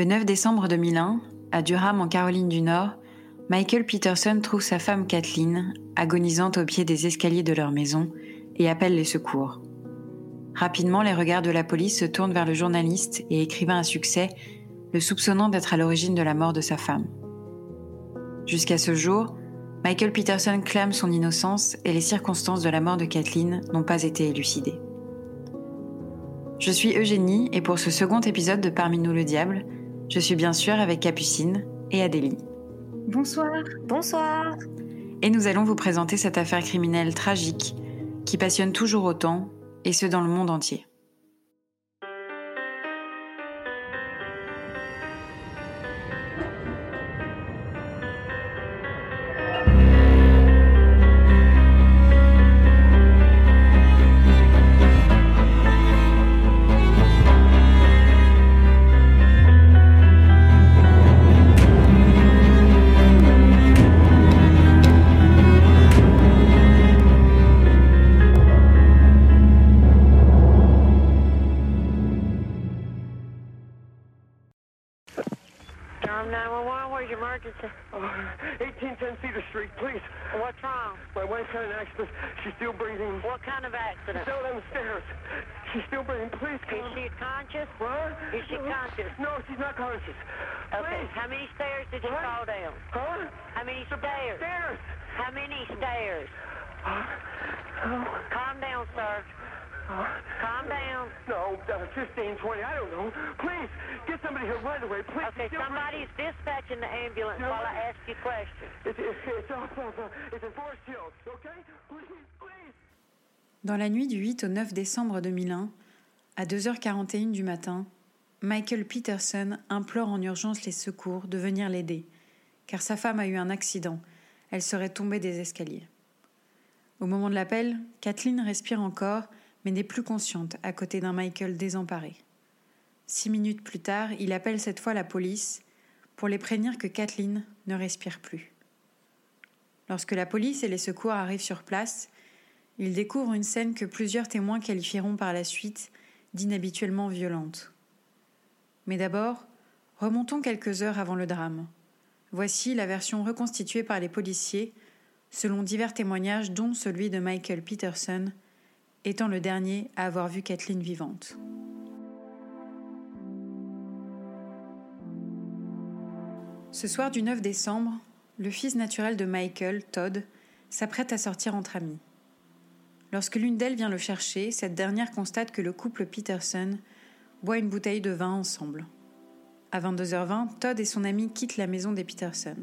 Le 9 décembre 2001, à Durham en Caroline du Nord, Michael Peterson trouve sa femme Kathleen agonisante au pied des escaliers de leur maison et appelle les secours. Rapidement, les regards de la police se tournent vers le journaliste et écrivain à succès, le soupçonnant d'être à l'origine de la mort de sa femme. Jusqu'à ce jour, Michael Peterson clame son innocence et les circonstances de la mort de Kathleen n'ont pas été élucidées. Je suis Eugénie et pour ce second épisode de Parmi nous le diable, je suis bien sûr avec Capucine et Adélie. Bonsoir. Bonsoir. Et nous allons vous présenter cette affaire criminelle tragique qui passionne toujours autant, et ce dans le monde entier. Kind of accident? Down on the stairs. She's still breathing. Please Is she conscious? What? Is she No, conscious? No, she's not conscious. Okay. Please. How many stairs did you What? fall down? Huh? How many stairs? Stairs. How many stairs? Oh, Calm down, sir. oh. Calm down. No, uh, 15, 20, I don't know. Please, get somebody here right away. Please. Okay, somebody's dispatching the ambulance while I ask you questions. It's, it's, it's off of, uh, it's in Forest Hills, okay? Please. Dans la nuit du 8 au 9 décembre 2001, à 2h41 du matin, Michael Peterson implore en urgence les secours de venir l'aider, car sa femme a eu un accident, elle serait tombée des escaliers. Au moment de l'appel, Kathleen respire encore, mais n'est plus consciente à côté d'un Michael désemparé. Six minutes plus tard, il appelle cette fois la police pour les prévenir que Kathleen ne respire plus. Lorsque la police et les secours arrivent sur place, ils découvrent une scène que plusieurs témoins qualifieront par la suite d'inhabituellement violente. Mais d'abord, remontons quelques heures avant le drame. Voici la version reconstituée par les policiers, selon divers témoignages, dont celui de Michael Peterson, étant le dernier à avoir vu Kathleen vivante. Ce soir du 9 décembre, le fils naturel de Michael, Todd, s'apprête à sortir entre amis. Lorsque l'une d'elles vient le chercher, cette dernière constate que le couple Peterson boit une bouteille de vin ensemble. À 22h20, Todd et son ami quittent la maison des Peterson.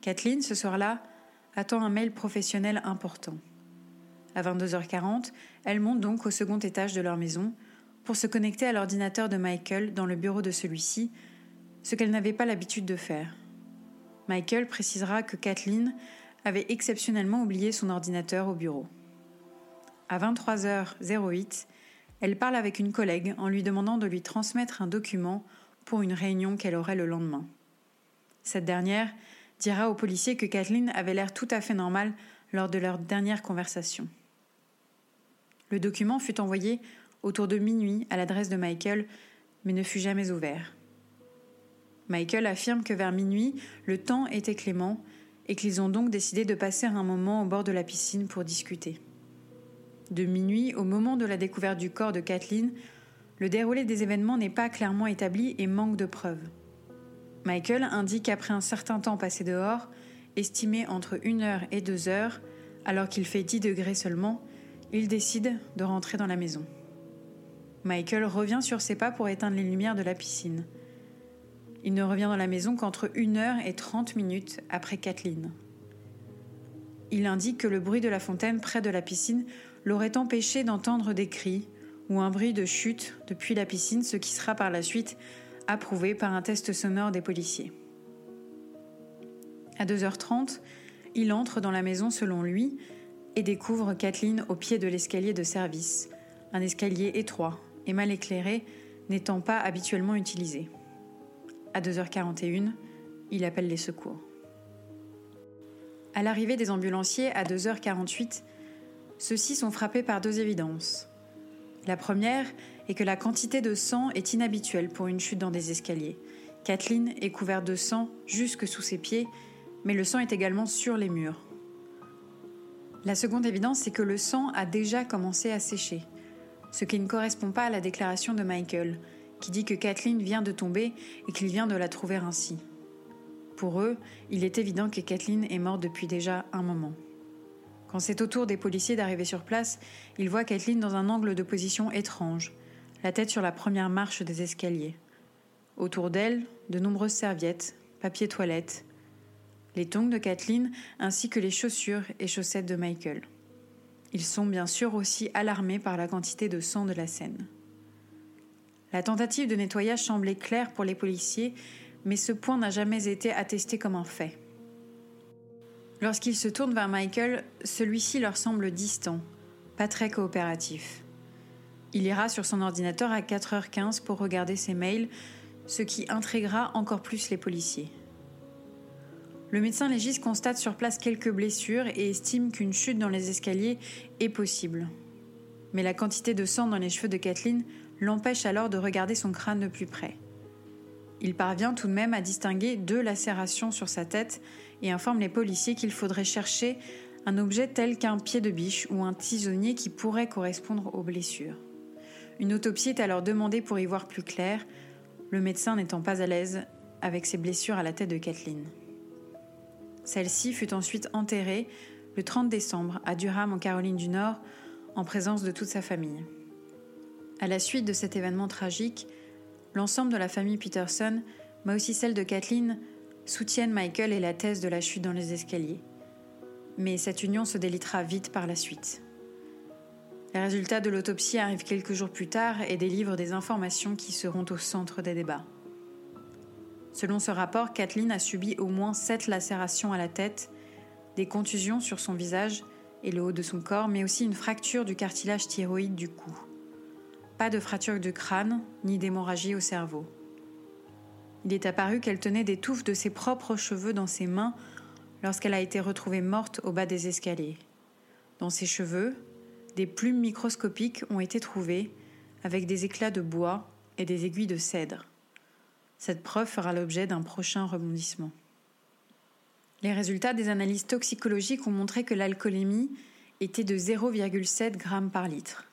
Kathleen, ce soir-là, attend un mail professionnel important. À 22h40, elle monte donc au second étage de leur maison pour se connecter à l'ordinateur de Michael dans le bureau de celui-ci, ce qu'elle n'avait pas l'habitude de faire. Michael précisera que Kathleen avait exceptionnellement oublié son ordinateur au bureau. À 23h08, elle parle avec une collègue en lui demandant de lui transmettre un document pour une réunion qu'elle aurait le lendemain. Cette dernière dira aux policiers que Kathleen avait l'air tout à fait normale lors de leur dernière conversation. Le document fut envoyé autour de minuit à l'adresse de Michael, mais ne fut jamais ouvert. Michael affirme que vers minuit, le temps était clément et qu'ils ont donc décidé de passer un moment au bord de la piscine pour discuter. De minuit au moment de la découverte du corps de Kathleen, le déroulé des événements n'est pas clairement établi et manque de preuves. Michael indique qu'après un certain temps passé dehors, estimé entre une heure et deux heures, alors qu'il fait 10 degrés seulement, il décide de rentrer dans la maison. Michael revient sur ses pas pour éteindre les lumières de la piscine. Il ne revient dans la maison qu'entre 1 heure et 30 minutes après Kathleen. Il indique que le bruit de la fontaine près de la piscine l'aurait empêché d'entendre des cris ou un bruit de chute depuis la piscine, ce qui sera par la suite approuvé par un test sonore des policiers. À 2h30, il entre dans la maison selon lui et découvre Kathleen au pied de l'escalier de service, un escalier étroit et mal éclairé n'étant pas habituellement utilisé. À 2h41, il appelle les secours. À l'arrivée des ambulanciers à 2h48, ceux-ci sont frappés par deux évidences. La première et que la quantité de sang est inhabituelle pour une chute dans des escaliers. Kathleen est couverte de sang jusque sous ses pieds, mais le sang est également sur les murs. La seconde évidence, c'est que le sang a déjà commencé à sécher, ce qui ne correspond pas à la déclaration de Michael, qui dit que Kathleen vient de tomber et qu'il vient de la trouver ainsi. Pour eux, il est évident que Kathleen est morte depuis déjà un moment. Quand c'est au tour des policiers d'arriver sur place, ils voient Kathleen dans un angle de position étrange, la tête sur la première marche des escaliers. Autour d'elle, de nombreuses serviettes, papier toilette, les tongs de Kathleen ainsi que les chaussures et chaussettes de Michael. Ils sont bien sûr aussi alarmés par la quantité de sang de la scène. La tentative de nettoyage semblait claire pour les policiers, mais ce point n'a jamais été attesté comme un fait. Lorsqu'ils se tournent vers Michael, celui-ci leur semble distant, pas très coopératif. Il ira sur son ordinateur à 4h15 pour regarder ses mails, ce qui intriguera encore plus les policiers. Le médecin légiste constate sur place quelques blessures et estime qu'une chute dans les escaliers est possible. Mais la quantité de sang dans les cheveux de Kathleen l'empêche alors de regarder son crâne de plus près. Il parvient tout de même à distinguer deux lacérations sur sa tête et informe les policiers qu'il faudrait chercher un objet tel qu'un pied de biche ou un tisonnier qui pourrait correspondre aux blessures. Une autopsie est alors demandée pour y voir plus clair, le médecin n'étant pas à l'aise avec ses blessures à la tête de Kathleen. Celle-ci fut ensuite enterrée le 30 décembre à Durham en Caroline du Nord en présence de toute sa famille. À la suite de cet événement tragique, l'ensemble de la famille Peterson, mais aussi celle de Kathleen, soutiennent Michael et la thèse de la chute dans les escaliers. Mais cette union se délitera vite par la suite. Les résultats de l'autopsie arrivent quelques jours plus tard et délivrent des informations qui seront au centre des débats. Selon ce rapport, Kathleen a subi au moins sept lacérations à la tête, des contusions sur son visage et le haut de son corps, mais aussi une fracture du cartilage thyroïde du cou. Pas de fracture du crâne, ni d'hémorragie au cerveau. Il est apparu qu'elle tenait des touffes de ses propres cheveux dans ses mains lorsqu'elle a été retrouvée morte au bas des escaliers. Dans ses cheveux, des plumes microscopiques ont été trouvées avec des éclats de bois et des aiguilles de cèdre. Cette preuve fera l'objet d'un prochain rebondissement. Les résultats des analyses toxicologiques ont montré que l'alcoolémie était de 0,7 g par litre.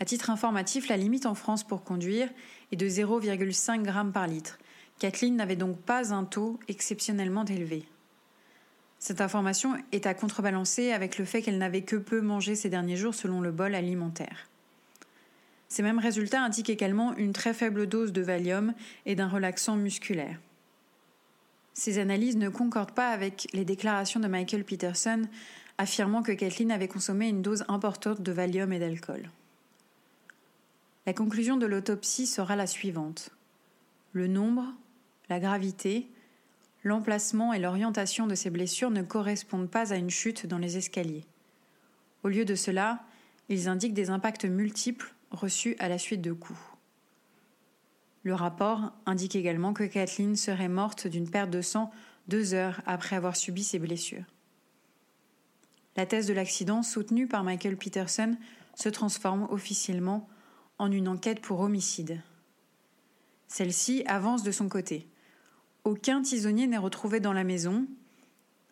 À titre informatif, la limite en France pour conduire est de 0,5 g par litre. Kathleen n'avait donc pas un taux exceptionnellement élevé. Cette information est à contrebalancer avec le fait qu'elle n'avait que peu mangé ces derniers jours selon le bol alimentaire. Ces mêmes résultats indiquent également une très faible dose de Valium et d'un relaxant musculaire. Ces analyses ne concordent pas avec les déclarations de Michael Peterson affirmant que Kathleen avait consommé une dose importante de Valium et d'alcool. La conclusion de l'autopsie sera la suivante. Le nombre, la gravité, l'emplacement et l'orientation de ces blessures ne correspondent pas à une chute dans les escaliers. Au lieu de cela, ils indiquent des impacts multiples reçu à la suite de coups. Le rapport indique également que Kathleen serait morte d'une perte de sang deux heures après avoir subi ses blessures. La thèse de l'accident, soutenue par Michael Peterson, se transforme officiellement en une enquête pour homicide. Celle-ci avance de son côté. Aucun tisonnier n'est retrouvé dans la maison,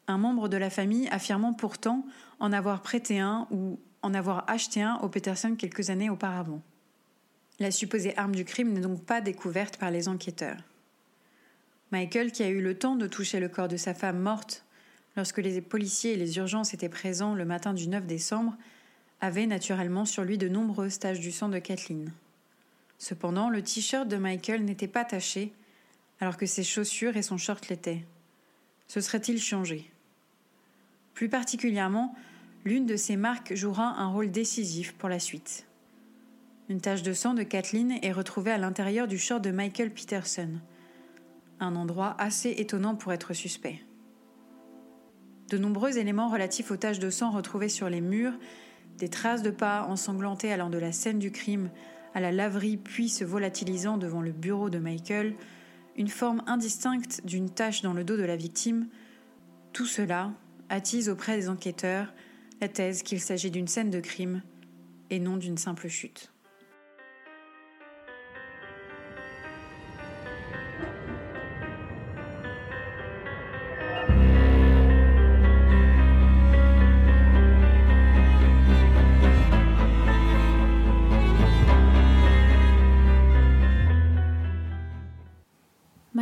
un membre de la famille affirmant pourtant en avoir prêté un ou en avoir acheté un au Peterson quelques années auparavant. La supposée arme du crime n'est donc pas découverte par les enquêteurs. Michael, qui a eu le temps de toucher le corps de sa femme morte lorsque les policiers et les urgences étaient présents le matin du 9 décembre, avait naturellement sur lui de nombreuses taches du sang de Kathleen. Cependant, le t-shirt de Michael n'était pas taché, alors que ses chaussures et son short l'étaient. Se serait-il changé? Plus particulièrement, l'une de ces marques jouera un rôle décisif pour la suite. Une tache de sang de Kathleen est retrouvée à l'intérieur du short de Michael Peterson, un endroit assez étonnant pour être suspect. De nombreux éléments relatifs aux taches de sang retrouvées sur les murs, des traces de pas ensanglantés allant de la scène du crime à la laverie puis se volatilisant devant le bureau de Michael, une forme indistincte d'une tache dans le dos de la victime, tout cela attise auprès des enquêteurs la thèse qu'il s'agit d'une scène de crime et non d'une simple chute.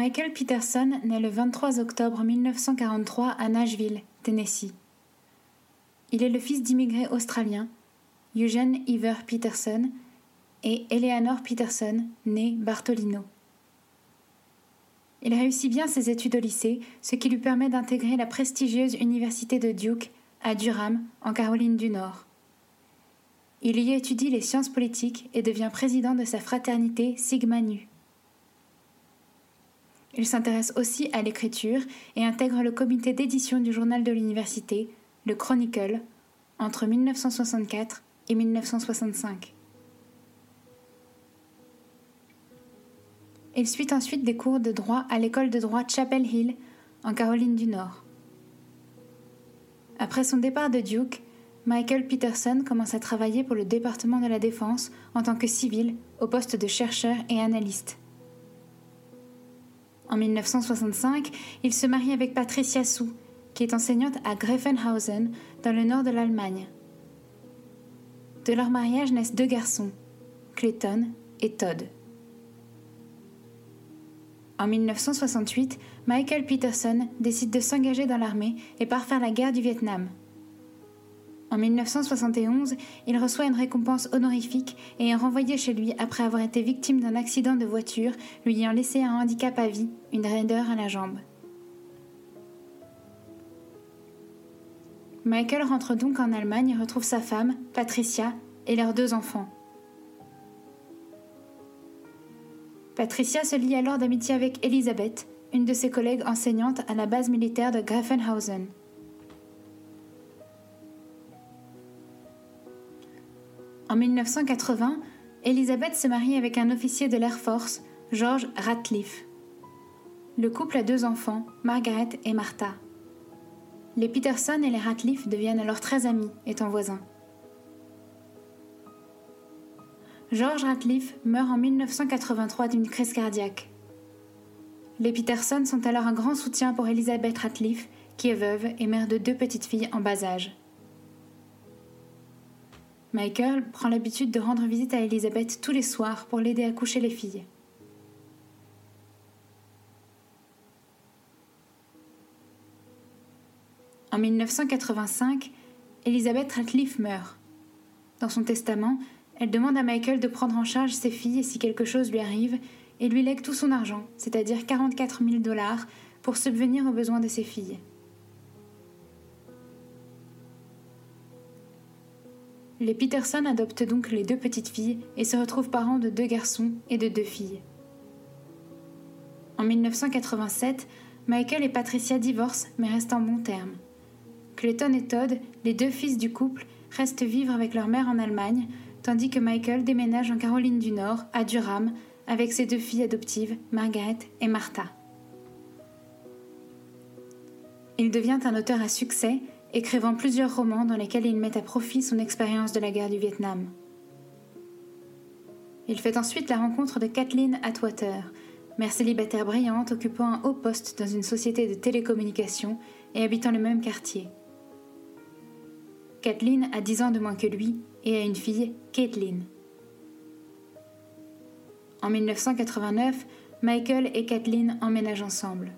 Michael Peterson naît le 23 octobre 1943 à Nashville, Tennessee. Il est le fils d'immigrés australiens, Eugene Iver Peterson et Eleanor Peterson, née Bartolino. Il réussit bien ses études au lycée, ce qui lui permet d'intégrer la prestigieuse université de Duke à Durham, en Caroline du Nord. Il y étudie les sciences politiques et devient président de sa fraternité Sigma Nu. Il s'intéresse aussi à l'écriture et intègre le comité d'édition du journal de l'université, le Chronicle, entre 1964 et 1965. Il suit ensuite des cours de droit à l'école de droit Chapel Hill, en Caroline du Nord. Après son départ de Duke, Michael Peterson commence à travailler pour le département de la Défense en tant que civil au poste de chercheur et analyste. En 1965, il se marie avec Patricia Sou, qui est enseignante à Greifenhausen, dans le nord de l'Allemagne. De leur mariage naissent deux garçons, Clayton et Todd. En 1968, Michael Peterson décide de s'engager dans l'armée et part faire la guerre du Vietnam. En 1971, il reçoit une récompense honorifique et est renvoyé chez lui après avoir été victime d'un accident de voiture lui ayant laissé un handicap à vie, une raideur à la jambe. Michael rentre donc en Allemagne et retrouve sa femme, Patricia, et leurs deux enfants. Patricia se lie alors d'amitié avec Elisabeth, une de ses collègues enseignantes à la base militaire de Grafenhausen. En 1980, Elisabeth se marie avec un officier de l'Air Force, George Ratcliffe. Le couple a deux enfants, Margaret et Martha. Les Peterson et les Ratcliffe deviennent alors très amis, étant voisins. George Ratcliffe meurt en 1983 d'une crise cardiaque. Les Peterson sont alors un grand soutien pour Elizabeth Ratcliffe, qui est veuve et mère de deux petites filles en bas âge. Michael prend l'habitude de rendre visite à Elizabeth tous les soirs pour l'aider à coucher les filles. En 1985, Elizabeth Ratcliffe meurt. Dans son testament, elle demande à Michael de prendre en charge ses filles si quelque chose lui arrive et lui lègue tout son argent, c'est-à-dire 44 000 dollars, pour subvenir aux besoins de ses filles. Les Peterson adoptent donc les deux petites filles et se retrouvent parents de deux garçons et de deux filles. En 1987, Michael et Patricia divorcent mais restent en bons termes. Clayton et Todd, les deux fils du couple, restent vivre avec leur mère en Allemagne, tandis que Michael déménage en Caroline du Nord, à Durham, avec ses deux filles adoptives, Margaret et Martha. Il devient un auteur à succès écrivant plusieurs romans dans lesquels il met à profit son expérience de la guerre du Vietnam. Il fait ensuite la rencontre de Kathleen Atwater, mère célibataire brillante occupant un haut poste dans une société de télécommunications et habitant le même quartier. Kathleen a 10 ans de moins que lui et a une fille, Caitlin. En 1989, Michael et Kathleen emménagent ensemble.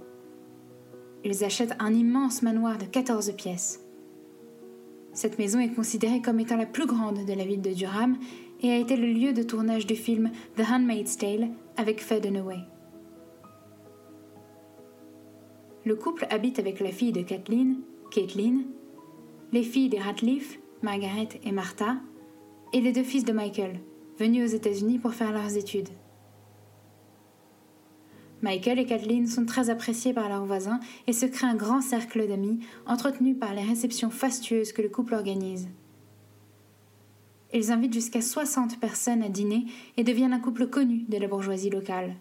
Ils achètent un immense manoir de 14 pièces. Cette maison est considérée comme étant la plus grande de la ville de Durham et a été le lieu de tournage du film The Handmaid's Tale avec Faye Dunaway. Le couple habite avec la fille de Kathleen, Caitlin, les filles des Ratliff, Margaret et Martha, et les deux fils de Michael, venus aux États-Unis pour faire leurs études. Michael et Kathleen sont très appréciés par leurs voisins et se crée un grand cercle d'amis entretenu par les réceptions fastueuses que le couple organise. Ils invitent jusqu'à 60 personnes à dîner et deviennent un couple connu de la bourgeoisie locale.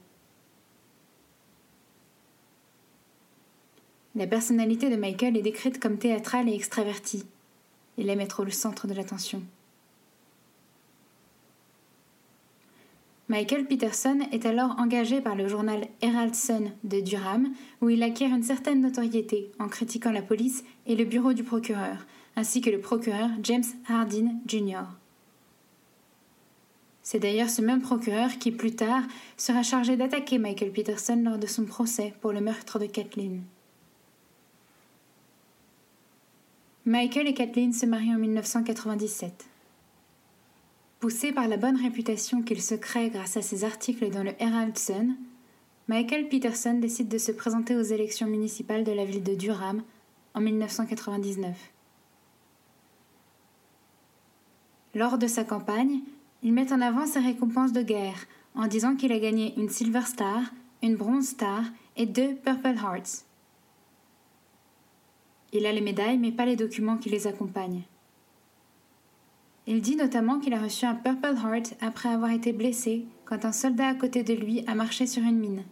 La personnalité de Michael est décrite comme théâtrale et extravertie. Il aime être le centre de l'attention. Michael Peterson est alors engagé par le journal Herald Sun de Durham, où il acquiert une certaine notoriété en critiquant la police et le bureau du procureur, ainsi que le procureur James Hardin Jr. C'est d'ailleurs ce même procureur qui, plus tard, sera chargé d'attaquer Michael Peterson lors de son procès pour le meurtre de Kathleen. Michael et Kathleen se marient en 1997. Poussé par la bonne réputation qu'il se crée grâce à ses articles dans le Herald Sun, Michael Peterson décide de se présenter aux élections municipales de la ville de Durham en 1999. Lors de sa campagne, il met en avant ses récompenses de guerre en disant qu'il a gagné une Silver Star, une Bronze Star et deux Purple Hearts. Il a les médailles mais pas les documents qui les accompagnent. Il dit notamment qu'il a reçu un Purple Heart après avoir été blessé quand un soldat à côté de lui a marché sur une mine,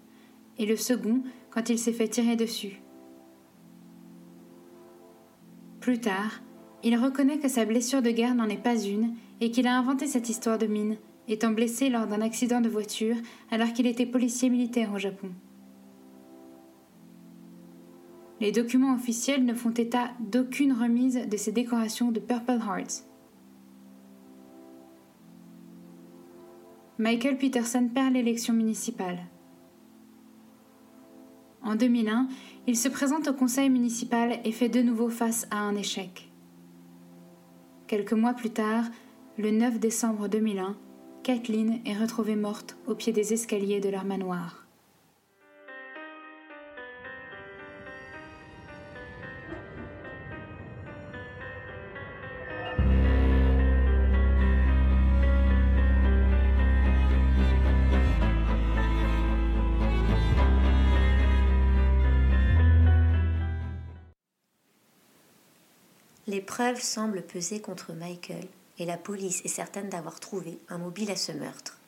et le second quand il s'est fait tirer dessus. Plus tard, il reconnaît que sa blessure de guerre n'en est pas une et qu'il a inventé cette histoire de mine, étant blessé lors d'un accident de voiture alors qu'il était policier militaire au Japon. Les documents officiels ne font état d'aucune remise de ces décorations de Purple Hearts. Michael Peterson perd l'élection municipale. En 2001, il se présente au conseil municipal et fait de nouveau face à un échec. Quelques mois plus tard, le 9 décembre 2001, Kathleen est retrouvée morte au pied des escaliers de leur manoir. Les preuves semblent peser contre Michael et la police est certaine d'avoir trouvé un mobile à ce meurtre.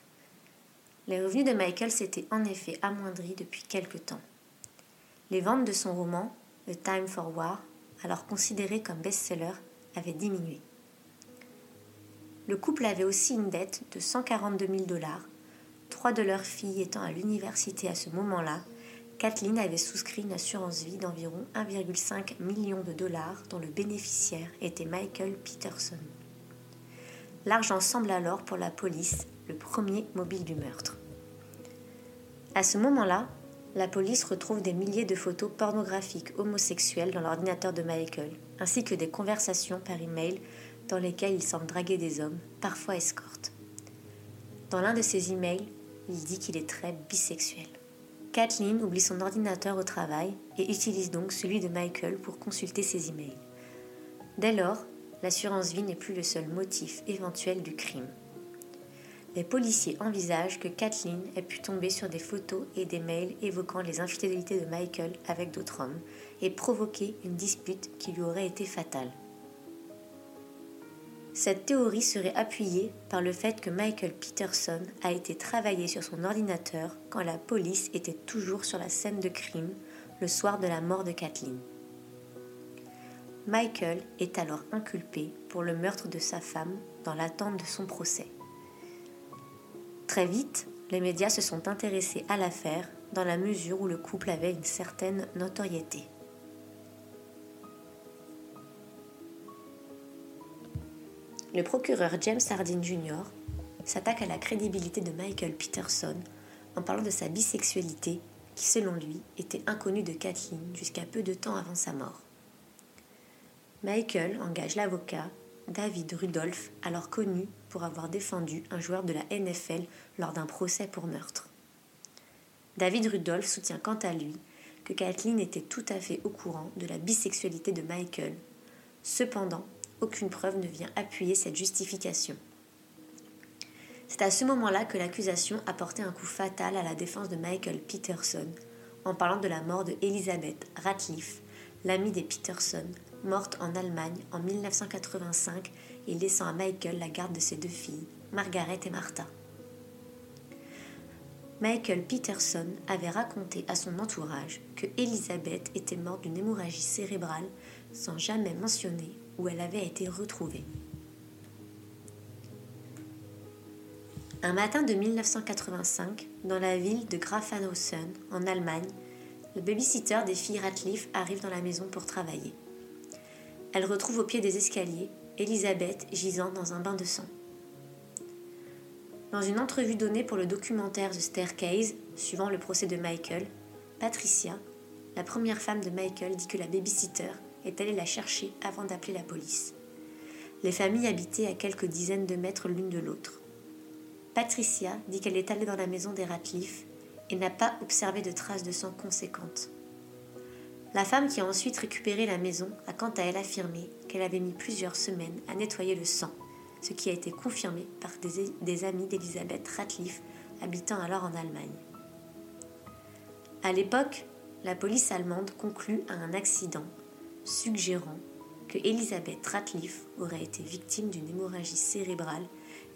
Les revenus de Michael s'étaient en effet amoindris depuis quelque temps. Les ventes de son roman, The Time for War, alors considéré comme best-seller, avaient diminué. Le couple avait aussi une dette de 142 000 dollars, trois de leurs filles étant à l'université à ce moment-là Kathleen avait souscrit une assurance vie d'environ 1,5 million de dollars dont le bénéficiaire était Michael Peterson. L'argent semble alors pour la police le premier mobile du meurtre. À ce moment-là, la police retrouve des milliers de photos pornographiques homosexuelles dans l'ordinateur de Michael, ainsi que des conversations par email dans lesquelles il semble draguer des hommes, parfois escortes. Dans l'un de ses emails, il dit qu'il est très bisexuel. Kathleen oublie son ordinateur au travail et utilise donc celui de Michael pour consulter ses emails. Dès lors, l'assurance vie n'est plus le seul motif éventuel du crime. Les policiers envisagent que Kathleen ait pu tomber sur des photos et des mails évoquant les infidélités de Michael avec d'autres hommes et provoquer une dispute qui lui aurait été fatale. Cette théorie serait appuyée par le fait que Michael Peterson a été travaillé sur son ordinateur quand la police était toujours sur la scène de crime le soir de la mort de Kathleen. Michael est alors inculpé pour le meurtre de sa femme dans l'attente de son procès. Très vite, les médias se sont intéressés à l'affaire dans la mesure où le couple avait une certaine notoriété. Le procureur James Hardin Jr. s'attaque à la crédibilité de Michael Peterson en parlant de sa bisexualité qui, selon lui, était inconnue de Kathleen jusqu'à peu de temps avant sa mort. Michael engage l'avocat David Rudolph, alors connu pour avoir défendu un joueur de la NFL lors d'un procès pour meurtre. David Rudolph soutient quant à lui que Kathleen était tout à fait au courant de la bisexualité de Michael. Cependant, aucune preuve ne vient appuyer cette justification. C'est à ce moment-là que l'accusation a porté un coup fatal à la défense de Michael Peterson en parlant de la mort de Elizabeth Ratliff, l'amie des Peterson, morte en Allemagne en 1985 et laissant à Michael la garde de ses deux filles, Margaret et Martha. Michael Peterson avait raconté à son entourage que Elizabeth était morte d'une hémorragie cérébrale sans jamais mentionner elle avait été retrouvée. Un matin de 1985, dans la ville de Grafenhausen, en Allemagne, le babysitter des filles Ratliff arrive dans la maison pour travailler. Elle retrouve au pied des escaliers Elisabeth gisant dans un bain de sang. Dans une entrevue donnée pour le documentaire The Staircase, suivant le procès de Michael, Patricia, la première femme de Michael, dit que la babysitter est allée la chercher avant d'appeler la police. Les familles habitaient à quelques dizaines de mètres l'une de l'autre. Patricia dit qu'elle est allée dans la maison des Ratliff et n'a pas observé de traces de sang conséquentes. La femme qui a ensuite récupéré la maison a quant à elle affirmé qu'elle avait mis plusieurs semaines à nettoyer le sang ce qui a été confirmé par des, amis d'Elisabeth Ratliff habitant alors en Allemagne. À l'époque, la police allemande conclut à un accident, suggérant que Elisabeth Ratliff aurait été victime d'une hémorragie cérébrale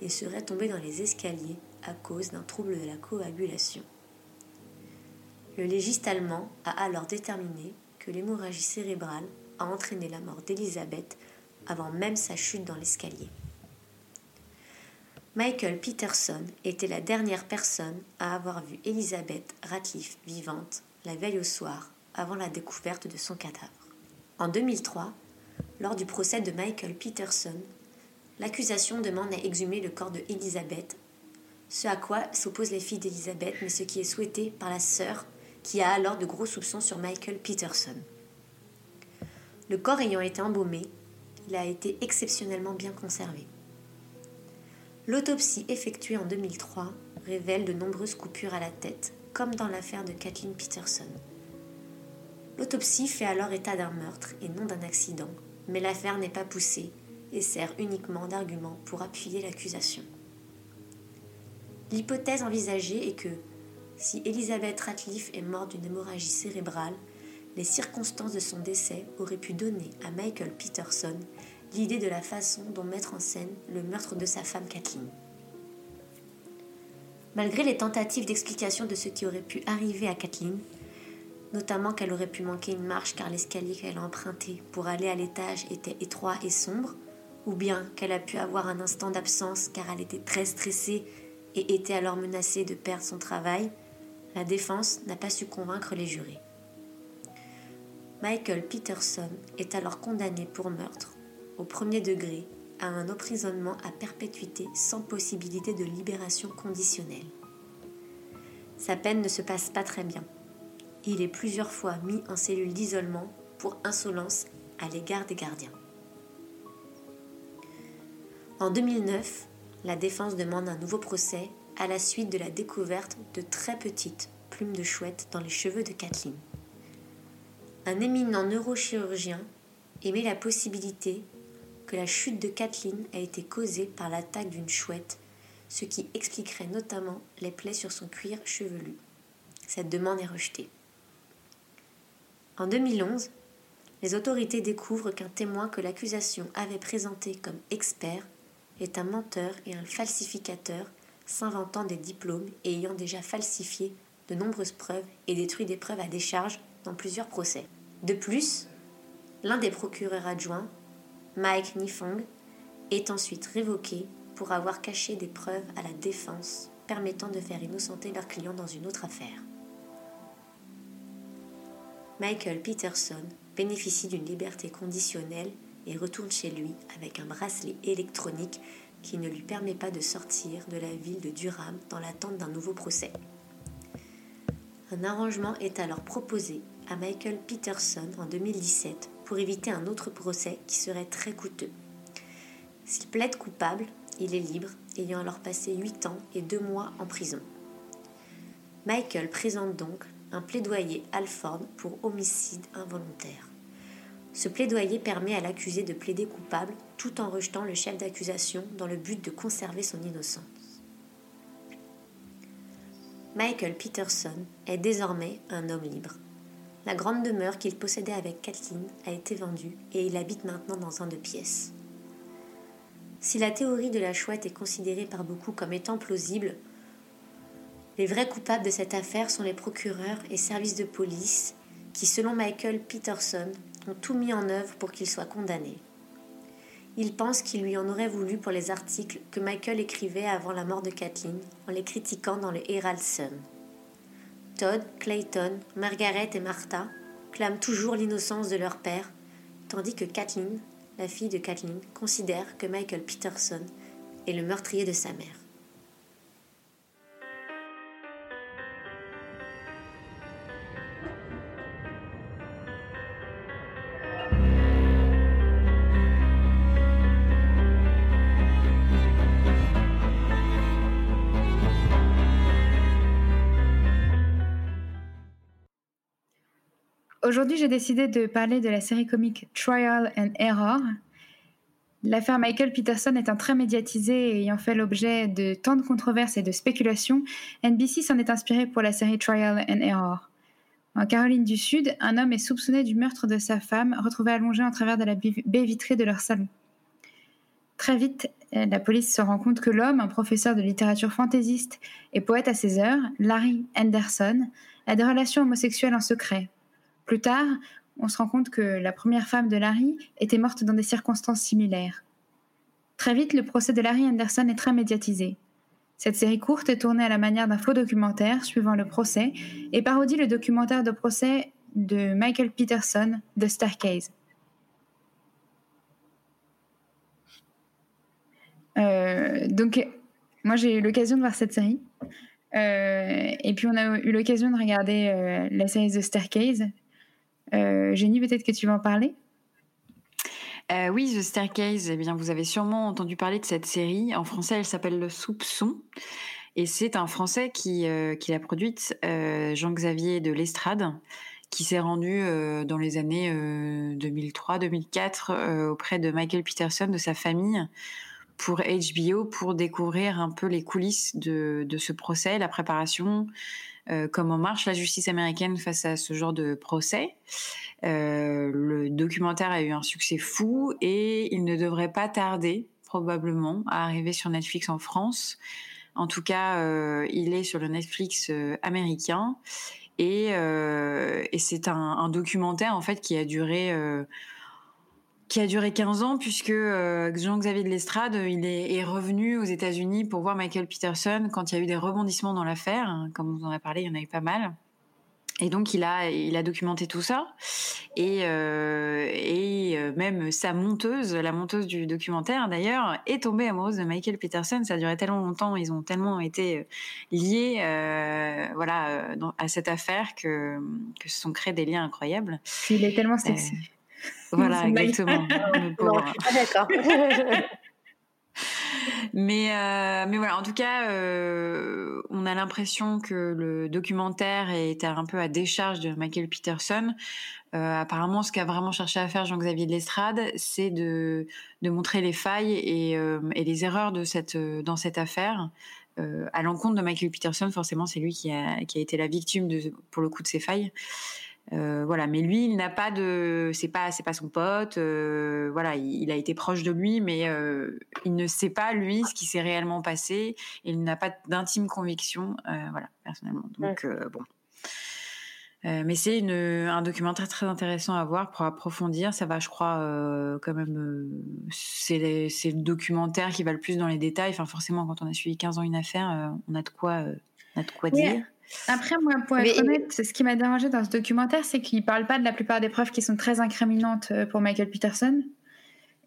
et serait tombée dans les escaliers à cause d'un trouble de la coagulation. Le légiste allemand a alors déterminé que l'hémorragie cérébrale a entraîné la mort d'Elisabeth avant même sa chute dans l'escalier. Michael Peterson était la dernière personne à avoir vu Elizabeth Ratliff vivante la veille au soir avant la découverte de son cadavre. En 2003, lors du procès de Michael Peterson, l'accusation demande à exhumer le corps de Elizabeth, ce à quoi s'opposent les filles d'Elizabeth, mais ce qui est souhaité par la sœur qui a alors de gros soupçons sur Michael Peterson. Le corps ayant été embaumé, il a été exceptionnellement bien conservé. L'autopsie effectuée en 2003 révèle de nombreuses coupures à la tête, comme dans l'affaire de Kathleen Peterson. L'autopsie fait alors état d'un meurtre et non d'un accident, mais l'affaire n'est pas poussée et sert uniquement d'argument pour appuyer l'accusation. L'hypothèse envisagée est que, si Elizabeth Ratliff est morte d'une hémorragie cérébrale, les circonstances de son décès auraient pu donner à Michael Peterson l'idée de la façon dont mettre en scène le meurtre de sa femme Kathleen. Malgré les tentatives d'explication de ce qui aurait pu arriver à Kathleen, notamment qu'elle aurait pu manquer une marche car l'escalier qu'elle a emprunté pour aller à l'étage était étroit et sombre, ou bien qu'elle a pu avoir un instant d'absence car elle était très stressée et était alors menacée de perdre son travail, la défense n'a pas su convaincre les jurés. Michael Peterson est alors condamné pour meurtre au premier degré à un emprisonnement à perpétuité sans possibilité de libération conditionnelle. Sa peine ne se passe pas très bien. Il est plusieurs fois mis en cellule d'isolement pour insolence à l'égard des gardiens. En 2009, la défense demande un nouveau procès à la suite de la découverte de très petites plumes de chouette dans les cheveux de Kathleen. Un éminent neurochirurgien émet la possibilité que la chute de Kathleen a été causée par l'attaque d'une chouette, ce qui expliquerait notamment les plaies sur son cuir chevelu. Cette demande est rejetée. En 2011, les autorités découvrent qu'un témoin que l'accusation avait présenté comme expert est un menteur et un falsificateur s'inventant des diplômes et ayant déjà falsifié de nombreuses preuves et détruit des preuves à décharge dans plusieurs procès. De plus, l'un des procureurs adjoints Mike Nifong est ensuite révoqué pour avoir caché des preuves à la défense permettant de faire innocenter leur client dans une autre affaire. Michael Peterson bénéficie d'une liberté conditionnelle et retourne chez lui avec un bracelet électronique qui ne lui permet pas de sortir de la ville de Durham dans l'attente d'un nouveau procès. Un arrangement est alors proposé à Michael Peterson en 2017 pour éviter un autre procès qui serait très coûteux. S'il plaide coupable, il est libre, ayant alors passé 8 ans et 2 mois en prison. Michael présente donc un plaidoyer Alford pour homicide involontaire. Ce plaidoyer permet à l'accusé de plaider coupable tout en rejetant le chef d'accusation dans le but de conserver son innocence. Michael Peterson est désormais un homme libre. La grande demeure qu'il possédait avec Kathleen a été vendue et il habite maintenant dans un de pièces. Si la théorie de la chouette est considérée par beaucoup comme étant plausible, les vrais coupables de cette affaire sont les procureurs et services de police qui, selon Michael Peterson, ont tout mis en œuvre pour qu'il soit condamné. Il pense qu'il lui en aurait voulu pour les articles que Michael écrivait avant la mort de Kathleen en les critiquant dans le Herald Sun. Todd, Clayton, Margaret et Martha clament toujours l'innocence de leur père, tandis que Kathleen, la fille de Kathleen, considère que Michael Peterson est le meurtrier de sa mère. Aujourd'hui, j'ai décidé de parler de la série comique Trial and Error. L'affaire Michael Peterson étant très médiatisée et ayant fait l'objet de tant de controverses et de spéculations, NBC s'en est inspiré pour la série Trial and Error. En Caroline du Sud, un homme est soupçonné du meurtre de sa femme, retrouvée allongée en travers de la baie vitrée de leur salon. Très vite, la police se rend compte que l'homme, un professeur de littérature fantaisiste et poète à ses heures, Larry Anderson, a des relations homosexuelles en secret. Plus tard, on se rend compte que la première femme de Larry était morte dans des circonstances similaires. Très vite, le procès de Larry Anderson est très médiatisé. Cette série courte est tournée à la manière d'un faux documentaire suivant le procès et parodie le documentaire de procès de Michael Peterson, The Staircase. Euh, donc, moi j'ai eu l'occasion de voir cette série. Euh, et puis on a eu l'occasion de regarder euh, la série The Staircase. Jenny, peut-être que tu vas en parler? Euh, oui, The Staircase, eh bien, vous avez sûrement entendu parler de cette série. En français, elle s'appelle Le Soupçon. Et c'est un Français qui, euh, qui l'a produite, euh, Jean-Xavier de l'Estrade, qui s'est rendu dans les années 2003-2004 auprès de Michael Peterson, de sa famille, pour HBO, pour découvrir un peu les coulisses de, de ce procès, la préparation, comment marche la justice américaine face à ce genre de procès. Euh, le documentaire a eu un succès fou et il ne devrait pas tarder probablement à arriver sur Netflix en France. En tout cas, euh, il est sur le Netflix euh, américain et, et c'est un, un, documentaire en fait qui a duré qui a duré 15 ans puisque Jean-Xavier de Lestrade il est, est revenu aux États-Unis pour voir Michael Peterson quand il y a eu des rebondissements dans l'affaire. Comme vous en avez parlé, il y en a eu pas mal. Et donc il a il a documenté tout ça et euh, et euh, même sa monteuse, la monteuse du documentaire d'ailleurs, est tombée amoureuse de Michael Peterson. Ça a duré tellement longtemps, ils ont tellement été euh, liés, euh, voilà, à cette affaire que que se sont créés des liens incroyables. Il est tellement sexy. Voilà, exactement. non, d'accord. mais, euh, mais voilà, en tout cas, euh, on a l'impression que le documentaire est un peu à décharge de Michael Peterson. Euh, apparemment, ce qu'a vraiment cherché à faire Jean-Xavier de l'Estrade, c'est de, de montrer les failles et, euh, et les erreurs de cette, dans cette affaire. À l'encontre de Michael Peterson, forcément, c'est lui qui a, qui a été la victime de, pour le coup de ces failles. Euh, voilà, mais lui, il n'a pas de, c'est pas, c'est pas son pote. Euh, voilà, il, il, a été proche de lui, mais euh, il ne sait pas lui ce qui s'est réellement passé. Il n'a pas d'intime conviction, euh, voilà, personnellement. Donc euh, bon. mais c'est un documentaire très intéressant à voir pour approfondir. Ça va, je crois, quand même. c'est le documentaire qui va le plus dans les détails. Enfin, forcément, quand on a suivi 15 ans une affaire, on a de quoi, on a de quoi dire. Après, moi, pour être honnête, ce qui m'a dérangé dans ce documentaire, c'est qu'il ne parle pas de la plupart des preuves qui sont très incriminantes euh, pour Michael Peterson.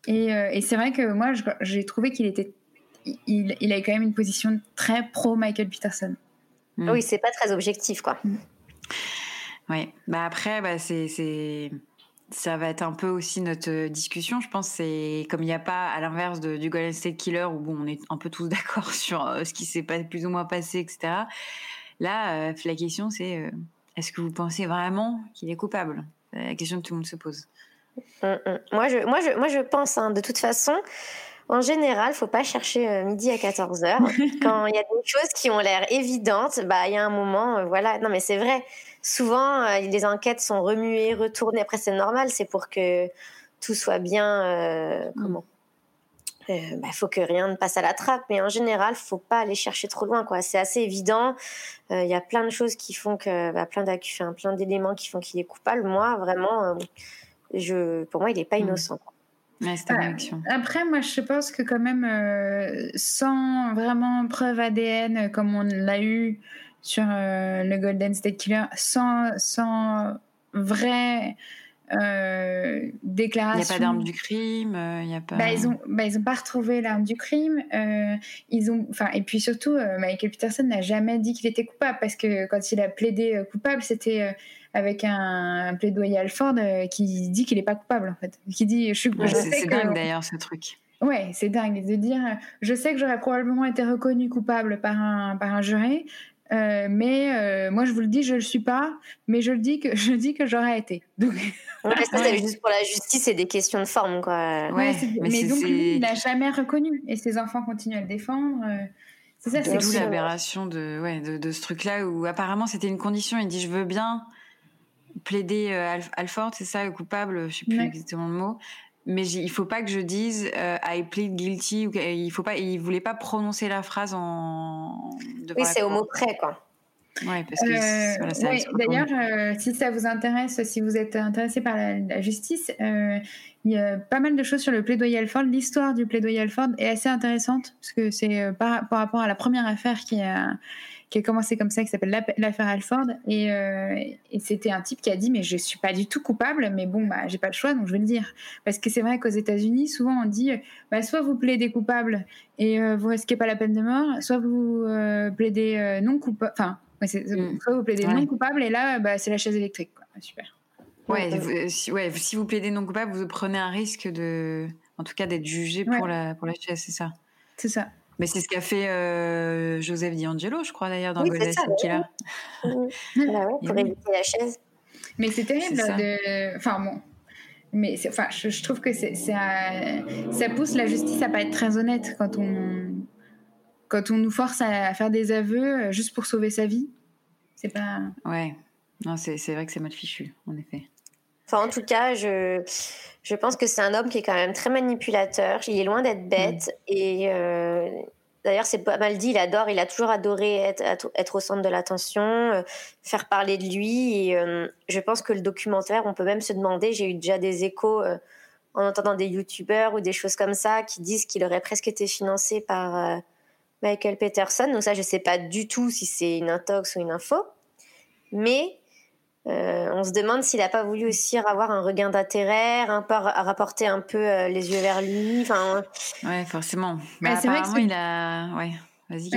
Et, euh, et c'est vrai que moi, j'ai trouvé qu'il était, il, il avait quand même une position très pro Michael Peterson. Mm. Oui, c'est pas très objectif, quoi. Mm. Oui, bah après, bah c'est, ça va être un peu aussi notre discussion. Je pense c'est comme il n'y a pas, à l'inverse du Golden State Killer où bon, on est un peu tous d'accord sur euh, ce qui s'est plus ou moins passé, etc. Là, euh, la question, c'est euh, est-ce que vous pensez vraiment qu'il est coupable? La question que tout le monde se pose. Hum, hum. Moi, je, moi, je, moi, je pense, hein, de toute façon, en général, faut pas chercher euh, midi à 14 heures. Quand il y a des choses qui ont l'air évidentes, bah, il y a un moment, voilà. Non, mais c'est vrai. Souvent, les enquêtes sont remuées, retournées. Après, c'est normal. C'est pour que tout soit bien, comment il euh, bah, faut que rien ne passe à la trappe. Mais en général, faut pas aller chercher trop loin. quoi. C'est assez évident. Il euh, y a plein de choses qui font que, bah, plein plein d'éléments qui font qu'il est coupable. Moi, vraiment, euh, je, pour moi, il n'est pas hmm. innocent. Ouais, Après, moi, je pense que quand même, sans vraiment preuve ADN comme on l'a eu sur le Golden State Killer, sans, sans vrai euh, déclaration. Il n'y a pas d'arme du crime. Euh, il y a pas. Bah, ils ont, bah, ils ont pas retrouvé l'arme du crime. Euh, ils ont, enfin, et puis surtout, euh, Michael Peterson n'a jamais dit qu'il était coupable parce que quand il a plaidé euh, coupable, c'était avec un, un, plaidoyer Alford qui dit qu'il n'est pas coupable en fait, qui dit je suis. Ouais, c'est dingue d'ailleurs ce truc. Ouais, c'est dingue de dire je sais que j'aurais probablement été reconnu coupable par un par un jury. Euh, mais euh, moi, je vous le dis, je le suis pas, mais je le dis que je dis que j'aurais été. Donc, Ouais, ça, c'est juste pour la justice et des questions de forme, quoi. ouais, c'est- mais mais, c'est- donc c'est- lui, il n'a jamais reconnu et ses enfants continuent à le défendre. euh, c'est ça, C'est c'est l'aberration de, ouais, de, de ce truc-là où apparemment c'était une condition. Il dit je veux bien plaider euh, Alf- Alford, c'est ça, le coupable, je sais plus Ouais. exactement le mot. Mais il faut pas que je dise euh, I plead guilty. Ou, il faut pas, il voulait pas prononcer la phrase en. Oui, c'est au mot près, quoi. Ouais, parce que Euh, voilà, pas D'ailleurs, euh, si ça vous intéresse, si vous êtes intéressé par la, la justice, euh, il y a pas mal de choses sur le plaidoyer Alford. L'histoire du plaidoyer Alford est assez intéressante parce que c'est euh, par, par rapport à la première affaire qui a, qui a commencé comme ça, qui s'appelle l'affaire Alford. Et, euh, et c'était un type qui a dit Mais je suis pas du tout coupable, mais bon, bah, j'ai pas le choix, donc je vais le dire. Parce que c'est vrai qu'aux États-Unis, souvent on dit bah, soit vous plaidez coupable et euh, vous risquez pas la peine de mort, soit vous euh, plaidez euh, non coupable. Enfin, Mm. soit vous plaidez Ouais. non coupable et là, bah, c'est la chaise électrique. Quoi. Super. Ouais, vous- si, ouais, si vous plaidez non coupable, vous prenez un risque de, en tout cas, d'être jugé pour la pour la chaise, c'est ça? C'est ça. Mais c'est ce qu'a fait euh, Joseph D'Angelo, je crois d'ailleurs dans Oui, State ouais. Killer. Bah ouais, pour Oui. éviter la chaise. Mais c'est terrible de. Enfin bon. Mais enfin, je, je trouve que c'est, c'est un- ça pousse la justice à pas être très honnête quand on, quand on nous force à faire des aveux euh, juste pour sauver sa vie. C'est pas. Ouais. Non, c'est c'est vrai que c'est mal fichu, en effet. Enfin, en tout cas, je, je pense que c'est un homme qui est quand même très manipulateur. Il est loin d'être bête. Et euh, d'ailleurs, c'est pas mal dit. Il adore, il a toujours adoré être, au centre de l'attention, euh, faire parler de lui. Et euh, je pense que le documentaire, on peut même se demander. J'ai eu déjà des échos en entendant des youtubeurs ou des choses comme ça qui disent qu'il aurait presque été financé par Michael Peterson. Donc, ça, je sais pas du tout si c'est une intox ou une info. Mais euh, on se demande s'il n'a pas voulu aussi avoir un regain d'intérêt, un peu à rapporter un peu euh, les yeux vers lui. Enfin, Ouais, forcément. Bah, c'est vrai que apparemment, ce- il a. Ouais,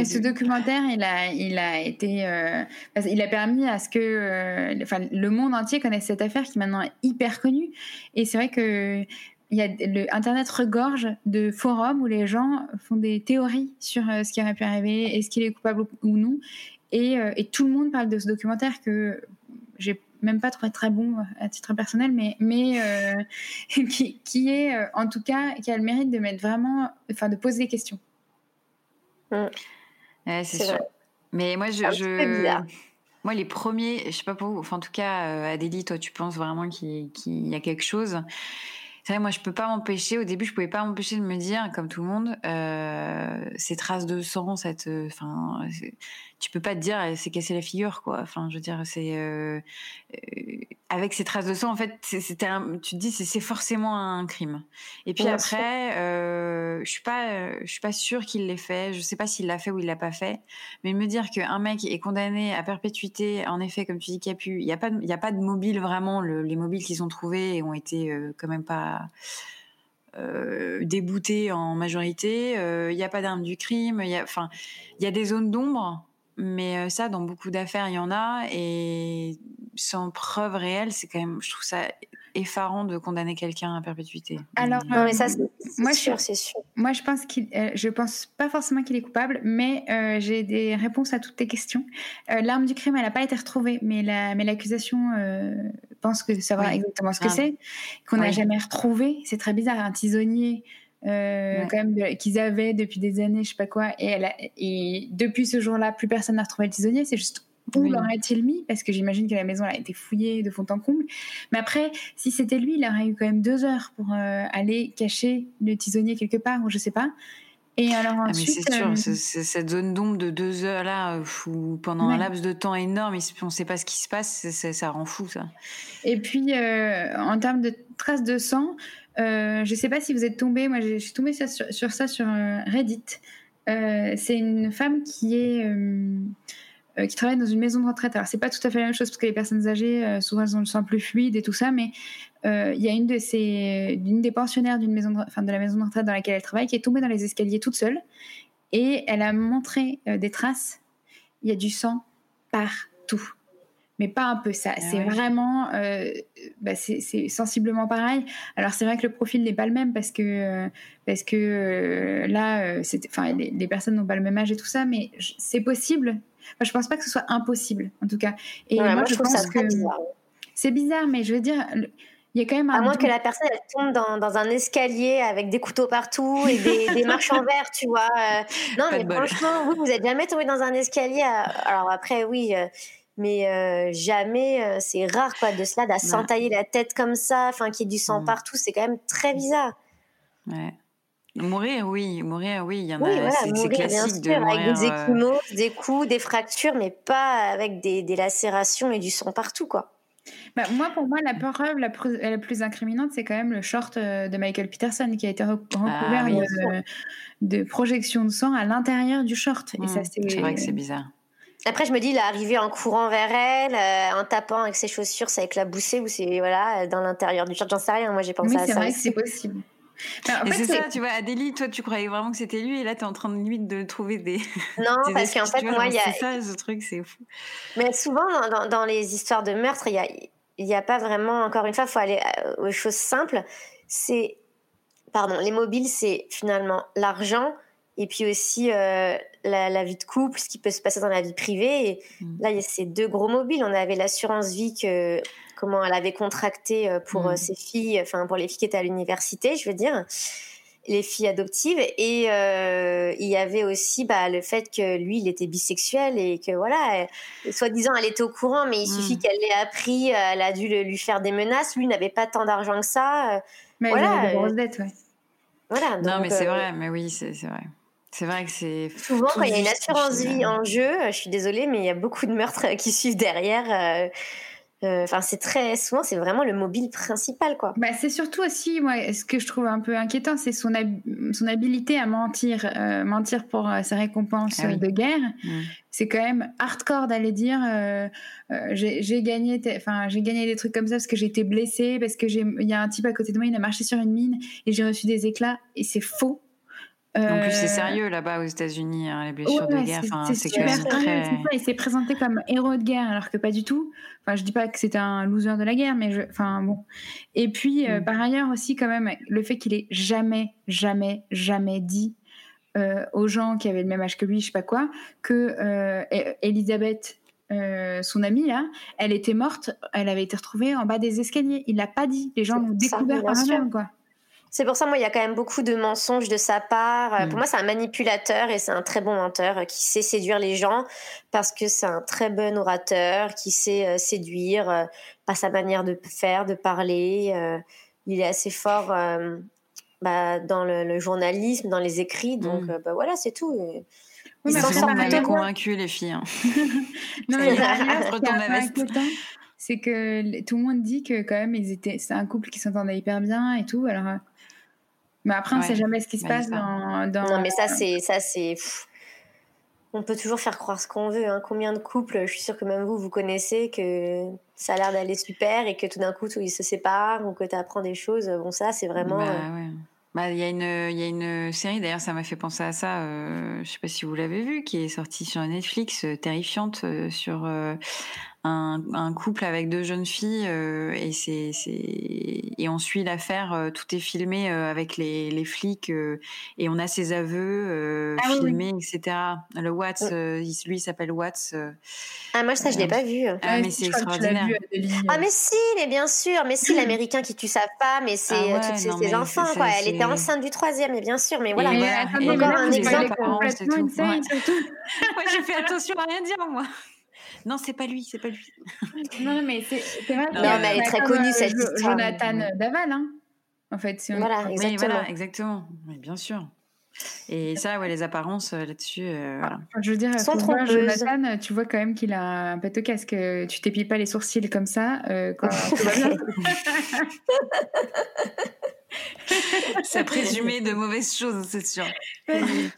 ce documentaire, il a, il a été, euh, il a permis à ce que, euh, enfin, le monde entier connaisse cette affaire qui maintenant est hyper connue. Et c'est vrai que il y a le Internet regorge de forums où les gens font des théories sur euh, ce qui aurait pu arriver, est-ce qu'il est coupable ou, non. Et, euh, et tout le monde parle de ce documentaire que même pas trouvé très bon à titre personnel, mais, mais euh, qui, qui est euh, en tout cas qui a le mérite de mettre vraiment, enfin, de poser des questions. Ouais, c'est sûr. vrai. Mais moi, je. Bizarre. Moi, les premiers, je sais pas pour vous, enfin, en tout cas, euh, Adélie, toi, tu penses vraiment qu'il qu'il y a quelque chose. C'est vrai, moi, je peux pas m'empêcher. Au début, je pouvais pas m'empêcher de me dire, comme tout le monde, euh, ces traces de sang, cette, euh, enfin, tu peux pas te dire, elle s'est cassé la figure, quoi. Enfin, je veux dire, c'est euh, euh, avec ces traces de sang, en fait, c'est- c'était, tu te dis, c'est c'est forcément un crime. Et puis Bien après, euh, je suis pas, euh, je suis pas sûre qu'il l'ait fait. Je sais pas s'il l'a fait ou il l'a pas fait. Mais me dire qu'un mec est condamné à perpétuité, en effet, comme tu dis, qu'il y a pu, il y a pas, de- il y a pas de mobile vraiment. le- les mobiles qu'ils ont trouvés ont été euh, quand même pas euh, déboutés en majorité. Euh, Il n'y a pas d'arme du crime. Enfin, il y a des zones d'ombre. Mais euh, ça, dans beaucoup d'affaires, il y en a. Et sans preuve réelle, c'est quand même, je trouve ça effarant de condamner quelqu'un à perpétuité. Alors, Non, mais ça, c'est c'est Moi, je sûr, suis- c'est sûr. Moi, je pense qu'il, euh, je pense pas forcément qu'il est coupable, mais euh, j'ai des réponses à toutes tes questions. Euh, L'arme du crime, elle n'a pas été retrouvée, mais la, mais l'accusation euh, pense que savoir Oui. exactement ce que Ah. c'est, qu'on n'a Oui. jamais retrouvé. C'est très bizarre, un tisonnier. Euh, Ouais. quand même qu'ils avaient depuis des années, je sais pas quoi, et, elle a- et depuis ce jour-là, plus personne n'a retrouvé le tisonnier. C'est juste où Oui. l'aurait-il mis? Parce que j'imagine que la maison elle a été fouillée de fond en comble. Mais après, si c'était lui, il aurait eu quand même deux heures pour euh, aller cacher le tisonnier quelque part, ou je sais pas. Et alors Ah, mais ensuite, c'est sûr, euh, cette zone d'ombre de deux heures là, où pendant un laps de temps énorme, on ne sait pas ce qui se passe, ça rend fou ça. et puis euh, en termes de traces de sang, euh, je sais pas si vous êtes tombé, moi je suis tombée sur, ça sur euh, Reddit. Euh, c'est une femme qui est qui travaille dans une maison de retraite. Alors c'est pas tout à fait la même chose parce que les personnes âgées souvent elles ont le sang plus fluide et tout ça, mais il y a une des pensionnaires d'une maison, de, enfin de la maison de retraite dans laquelle elle travaille qui est tombée dans les escaliers toute seule et elle a montré des traces. Il y a du sang partout, mais pas un peu ça. c'est ouais. vraiment, euh, bah, c'est c'est sensiblement pareil. Alors c'est vrai que le profil n'est pas le même parce que euh, parce que euh, là, c'était- enfin les, les personnes n'ont pas le même âge et tout ça, mais c'est possible Enfin, je pense pas que ce soit impossible, en tout cas. Et Ouais, moi, moi, je pense ça que bizarre. c'est bizarre, mais je veux dire, le- il y a quand même un À moins doute. que la personne elle tombe dans, dans un escalier avec des couteaux partout et des, des marches en verre, tu vois. euh. Non, Pas mais franchement, vous, vous êtes jamais tombé dans un escalier. à- Alors après, oui, euh, mais euh, jamais, euh, c'est rare quoi, de cela, de s'entailler la tête comme ça, enfin, qu'il y ait du sang Mm. partout, c'est quand même très bizarre. Ouais. Mourir, oui, mourir, oui, il y en a. Oui, voilà, c'est mourir, bien classique de sûr, avec mourir. des euh, échymoses, des coups, des fractures, mais pas avec des, des lacérations et du sang partout, quoi. Bah, moi, pour moi, la preuve la, plus- la plus incriminante, c'est quand même le short euh, de Michael Peterson qui a été rec- recouvert Ah oui. de, de projections de sang à l'intérieur du short. Et ça, c'est c'est vrai que c'est bizarre. Après, je me dis, il est arrivé en courant vers elle, euh, en tapant avec ses chaussures, ça éclaboussé ou c'est voilà dans l'intérieur du short, j'en sais rien. Moi, j'ai pensé Oui, à c'est ça. vrai que aussi. c'est possible. Bah, en Et fait, c'est ça, tu vois, Adélie, toi, tu croyais vraiment que c'était lui, et là, t'es en train de limite de trouver des. Non, des parce qu'en fait, tu vois, moi, il y a, C'est ça, ce truc, c'est fou. mais souvent dans, dans- dans les histoires de meurtre, il y a, il y a pas vraiment. Encore une fois, faut aller euh, aux choses simples. C'est, pardon, les mobiles, c'est finalement l'argent et puis aussi euh, la, la vie de couple, ce qui peut se passer dans la vie privée. Et Mm. là, il y a ces deux gros mobiles. On avait l'assurance vie que comment elle avait contracté euh, pour Mm. euh, ses filles, enfin pour les filles qui étaient à l'université, je veux dire, les filles adoptives. Et euh, il y avait aussi bah, le fait que lui, il était bisexuel et que voilà, soi-disant, elle était au courant, mais il Mm. suffit qu'elle l'ait appris, elle a dû le- lui faire des menaces. Lui n'avait pas tant d'argent que ça. mais il voilà, avait des grosses dettes, ouais. voilà. non, mais c'est euh, vrai, mais oui, c'est vrai. C'est vrai que c'est. Souvent, quand il y a une assurance vie en jeu, euh, je suis désolée, mais il y a beaucoup de meurtres euh, qui suivent derrière. euh, euh, Enfin, c'est très souvent, c'est vraiment le mobile principal, quoi. Bah, c'est surtout aussi, moi, ce que je trouve un peu inquiétant, c'est son, hab- son habilité à mentir, euh, mentir pour euh, ses récompenses Ah oui. de guerre. C'est quand même hardcore d'aller dire euh, euh, j'ai gagné, enfin j'ai gagné des trucs comme ça parce que j'ai été blessée, parce que j'ai, il y a un type à côté de moi, il a marché sur une mine et j'ai reçu des éclats et c'est faux. En plus, c'est Euh, sérieux là-bas aux États-unis, hein, les blessures Ouais, de guerre. c'est- super sérieux, très. Il s'est présenté comme héros de guerre alors que pas du tout. Enfin, je dis pas que c'était un loser de la guerre, mais je, enfin bon. Et puis euh, Mm. par ailleurs aussi quand même le fait qu'il ait jamais, jamais, jamais dit euh, aux gens qui avaient le même âge que lui, je sais pas quoi, que euh, E- Elisabeth, euh, son amie là, elle était morte, elle avait été retrouvée en bas des escaliers. Il l'a pas dit. Les gens l'ont découvert par eux-mêmes quoi. C'est pour ça, moi, il y a quand même beaucoup de mensonges de sa part. Euh, Mm. Pour moi, c'est un manipulateur et c'est un très bon menteur euh, qui sait séduire les gens parce que c'est un très bon orateur qui sait euh, séduire euh, par sa manière de faire, de parler. euh, il est assez fort euh, bah, dans le, le journalisme, dans les écrits. Donc, Mm. bah, voilà, c'est tout. Oui, Il mais ailleurs- bien. convaincu les filles. hein. Non, mais c'est que tout le monde dit que quand même ils étaient, c'est un couple qui s'entendait hyper bien et tout. Alors, mais après on Ouais. sait jamais ce qui se Bah, passe dans, dans. Non, mais ça, c'est. ça c'est. On peut toujours faire croire ce qu'on veut. Hein. Combien de couples, je suis sûre que même vous, vous connaissez, que ça a l'air d'aller super et que tout d'un coup, tout, ils se séparent ou que tu apprends des choses. Bon, ça, c'est vraiment. Bah, euh, ouais. Bah, il y a une, il y a une série, d'ailleurs, ça m'a fait penser à ça, euh, je sais pas si vous l'avez vu, qui est sortie sur Netflix, euh, terrifiante, euh, sur euh, un, un couple avec deux jeunes filles, euh, et c'est, et on suit l'affaire, euh, tout est filmé euh, avec les, les flics, euh, et on a ses aveux euh, Ah oui, oui. filmés, etc. Le Watts, euh, il- lui, il s'appelle Watts. euh, Ah, moi, ça, je l'ai pas vu. ah, mais c'est extraordinaire. vu. Ah, mais si, mais bien sûr. Mais si, l'américain qui tue sa femme et ses, Ah ouais, toutes ses, non, ses mais enfants, quoi. Elle était enceinte du troisième, mais bien sûr. Mais voilà. Voilà, et mais encore là, un exemple, complètement insane, surtout. Moi, j'ai fait attention à rien dire, moi. Non, c'est pas lui, c'est pas lui. Non, non, mais c'est. Non, mais elle est très connue, euh, cette histoire. Jonathan Ouais. Daval, hein. En fait, si on... Voilà, Oui, exactement. voilà, exactement. Oui, bien sûr. Et ça, ouais, les apparences euh, là-dessus, euh, voilà. Je veux dire, faut voir. Jonathan, tu vois quand même qu'il a un pet au casque. Tu t'épiles pas les sourcils comme ça euh, quand tout va bien. Ça présumait de mauvaises choses, c'est sûr.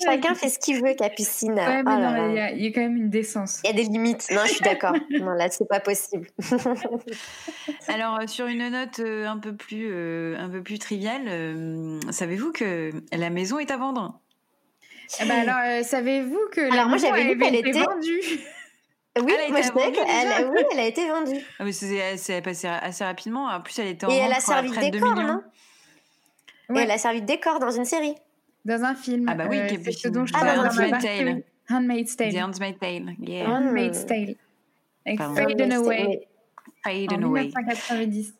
Chacun fait ce qu'il veut, Capucine. Ouais, Oh mais non, il y, a- il y a quand même une décence. Il y a des limites. Non, je suis d'accord. non, là, c'est pas possible. Alors, euh, sur une note euh, un peu plus, euh, un peu plus triviale, euh, savez-vous que la maison est à vendre? Ah bah alors, euh, savez-vous que la Alors, moi, maison j'avais qu'elle était- vendue? Oui, Elle a moi, été je qu'elle oui, elle a été vendue. ah, mais c'est, c'est passé assez rapidement. En plus, elle était en Et elle a servi de près de 2 décor. Et elle a servi de décor dans une série. dans un film. Ah bah oui, euh, c'est ce dont je Ah, barque. Tale. Handmaid's Tale. The Handmaid's Tale. Yeah. Handmaid's Tale. Avec Pardon. Fade and Away Fade and Away. 1990.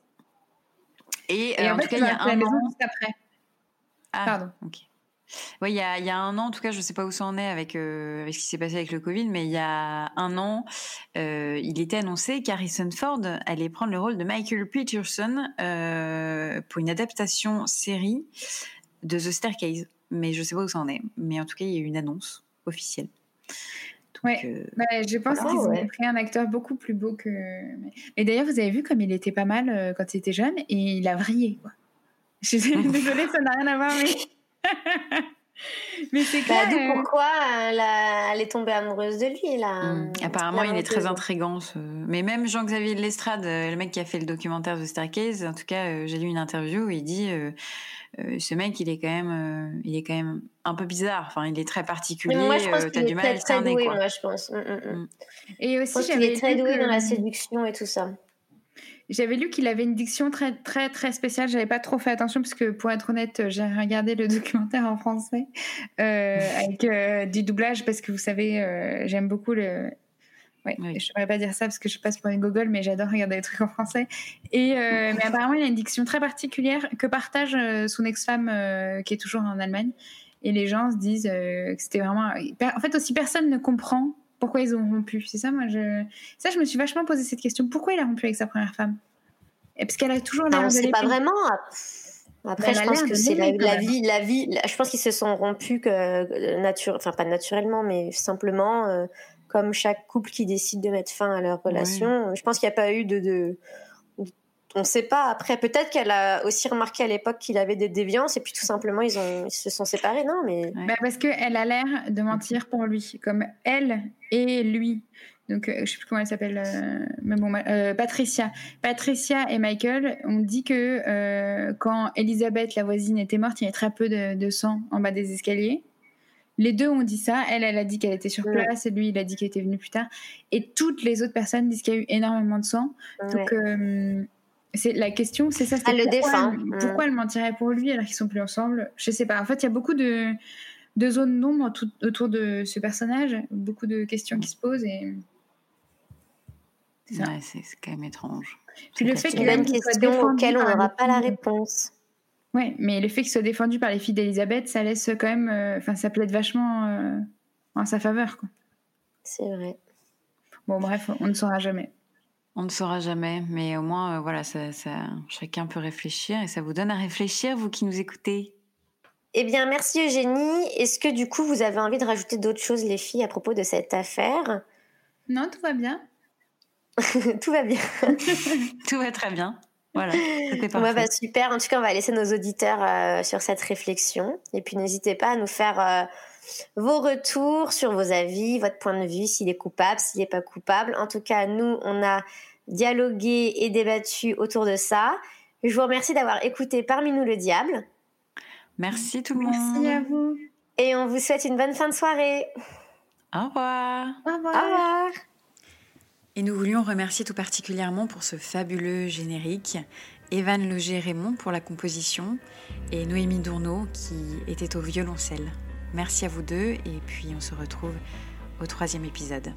Et, Et euh, en en fait, tout cas, il y a un après. Ah, Pardon. ok. Oui, il y a, il y a un an, en tout cas, je ne sais pas où ça en est avec, euh, avec ce qui s'est passé avec le Covid, mais il y a un an, euh, il était annoncé qu'Harrison Ford allait prendre le rôle de Michael Peterson euh, pour une adaptation série de The Staircase. Mais je ne sais pas où ça en est. Mais en tout cas, il y a eu une annonce officielle. Donc, Ouais. euh, Bah, je pense Ah, qu'ils ont ouais. pris un acteur beaucoup plus beau que. Et d'ailleurs, vous avez vu comme il était pas mal euh, quand il était jeune et il a vrillé. Quoi. Je suis désolée, ça n'a rien à voir, mais. mais c'est Bah, clair. euh, pourquoi elle, a- elle est tombée amoureuse de lui, là. hum, apparemment, il est très intrigant. ce- Mais même Jean-Xavier Lestrade, euh, le mec qui a fait le documentaire The Staircase, en tout cas, euh, j'ai lu une interview où il dit euh, euh, ce mec, il est quand même, euh, il est quand même un peu bizarre. Enfin, il est très particulier. Mais moi, je pense euh, T'as qu'il du est mal à très, le très cerner, moi, je pense. Mm, mm, mm. Et Je aussi, pense qu'il est très doué que- dans la séduction et tout ça. J'avais lu qu'il avait une diction très très très spéciale. J'avais pas trop fait attention parce que pour être honnête, j'ai regardé le documentaire en français euh, avec euh, du doublage parce que vous savez, euh, j'aime beaucoup le. Ouais, Oui. je pourrais pas dire ça parce que je passe pour une gogole, mais j'adore regarder les trucs en français. Et mais apparemment, il a une diction très particulière que partage son ex-femme qui est toujours en Allemagne. Et les gens se disent que c'était vraiment. En fait, aussi personne ne comprend pourquoi ils ont rompu. C'est ça, moi, je. Ça, je me suis vachement posé cette question. Pourquoi il a rompu avec sa première femme? Et parce qu'elle a toujours l'air de sait pas vraiment. Après, a je pense que c'est la, vie, la vie. la- Je pense qu'ils se sont rompus que euh, nature, enfin pas naturellement, mais simplement euh, comme chaque couple qui décide de mettre fin à leur relation. Je pense qu'il n'y a pas eu de, de on ne sait pas. Après, peut-être qu'elle a aussi remarqué à l'époque qu'il avait des déviances et puis tout simplement ils ont ils se sont séparés. Non, mais Bah, parce qu'elle a l'air de mentir pour lui, comme elle et lui. Donc, euh, je sais plus comment elle s'appelle, euh, mais bon, euh, Patricia. Patricia et Michael ont dit que euh, quand Elisabeth, la voisine, était morte, il y avait très peu de, de sang en bas des escaliers. Les deux ont dit ça. Elle, elle a dit qu'elle était sur Ouais. place et lui, il a dit qu'il était venu plus tard. Et toutes les autres personnes disent qu'il y a eu énormément de sang. ouais. Donc, euh, c'est la question, c'est ça. c'est Elle le pourquoi défend. elle- Mm. Pourquoi elle mentirait pour lui alors qu'ils sont plus ensemble? Je sais pas. En fait, il y a beaucoup de, de zones d'ombre autour de ce personnage, beaucoup de questions qui se posent et. C'est. Ouais, quand même étrange. Puis le fait qu'il soit question auquel on n'aura pas la réponse. Ouais, mais le fait qu'il soit défendu par les filles d'Elisabeth, ça laisse quand même. euh, Enfin, ça plaide vachement euh, en sa faveur, quoi. C'est vrai. Bon, bref, on ne saura jamais. On ne saura jamais, mais au moins, euh, voilà, ça, ça- chacun peut réfléchir et ça vous donne à réfléchir, vous qui nous écoutez. Eh bien, merci Eugénie. Est-ce que du coup, vous avez envie de rajouter d'autres choses, les filles, à propos de cette affaire? Non, tout va bien. Tout va bien. Tout va très bien. Voilà, c'était parfait. Ouais, bah, super. En tout cas, on va laisser nos auditeurs euh, sur cette réflexion. Et puis, n'hésitez pas à nous faire euh, vos retours sur vos avis, votre point de vue, s'il est coupable, s'il n'est pas coupable. En tout cas, nous, on a dialogué et débattu autour de ça. Je vous remercie d'avoir écouté Parmi nous le diable. Merci tout le Merci monde. à vous. Et on vous souhaite une bonne fin de soirée. Au revoir. Au revoir. Et nous voulions remercier tout particulièrement pour ce fabuleux générique Evan Loger-Raymond pour la composition et Noémie Dourneau qui était au violoncelle. Merci à vous deux et puis on se retrouve au troisième épisode.